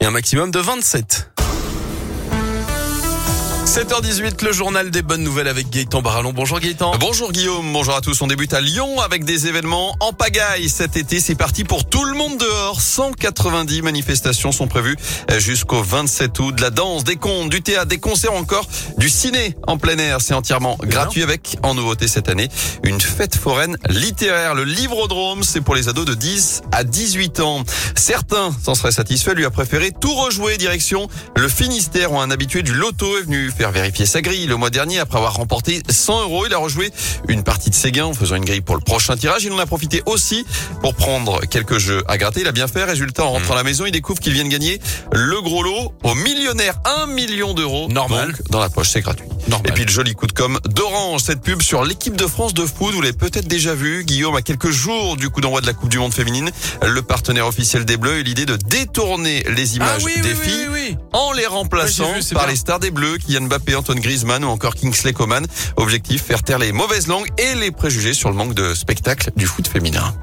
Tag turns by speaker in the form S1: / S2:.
S1: et un maximum de 27. 7h18, le journal des bonnes nouvelles avec Gaëtan Barallon. Bonjour Gaëtan.
S2: Bonjour Guillaume, bonjour à tous. On débute à Lyon avec des événements en pagaille. Cet été, c'est parti pour tout le monde dehors. 190 manifestations sont prévues jusqu'au 27 août. De la danse, des contes, du théâtre, des concerts encore, du ciné en plein air. C'est entièrement gratuit avec, en nouveauté cette année, une fête foraine littéraire. Le Livrodrome, c'est pour les ados de 10 à 18 ans. Certains s'en seraient satisfaits. Lui a préféré tout rejouer direction le Finistère où un habitué du loto est venu faire vérifier sa grille. Le mois dernier, après avoir remporté 100 euros, il a rejoué une partie de ses gains en faisant une grille pour le prochain tirage. Il en a profité aussi pour prendre quelques jeux à gratter. Il a bien fait. Résultat, en rentrant à la maison, il découvre qu'il vient de gagner le gros lot au millionnaire. 1 million d'euros.
S1: Normal.
S2: Donc, dans la poche, c'est gratuit.
S1: Normal.
S2: Et puis le joli coup de com' d'Orange, cette pub sur l'équipe de France de foot, vous l'avez peut-être déjà vu, Guillaume, à quelques jours du coup d'envoi de la Coupe du Monde féminine, le partenaire officiel des Bleus et l'idée de détourner les images
S1: Ah oui,
S2: des
S1: oui,
S2: filles
S1: oui,
S2: en les remplaçant
S1: vu,
S2: par
S1: bien.
S2: les stars des Bleus, Kylian Mbappé, Antoine Griezmann ou encore Kingsley Coman. Objectif, faire taire les mauvaises langues et les préjugés sur le manque de spectacle du foot féminin.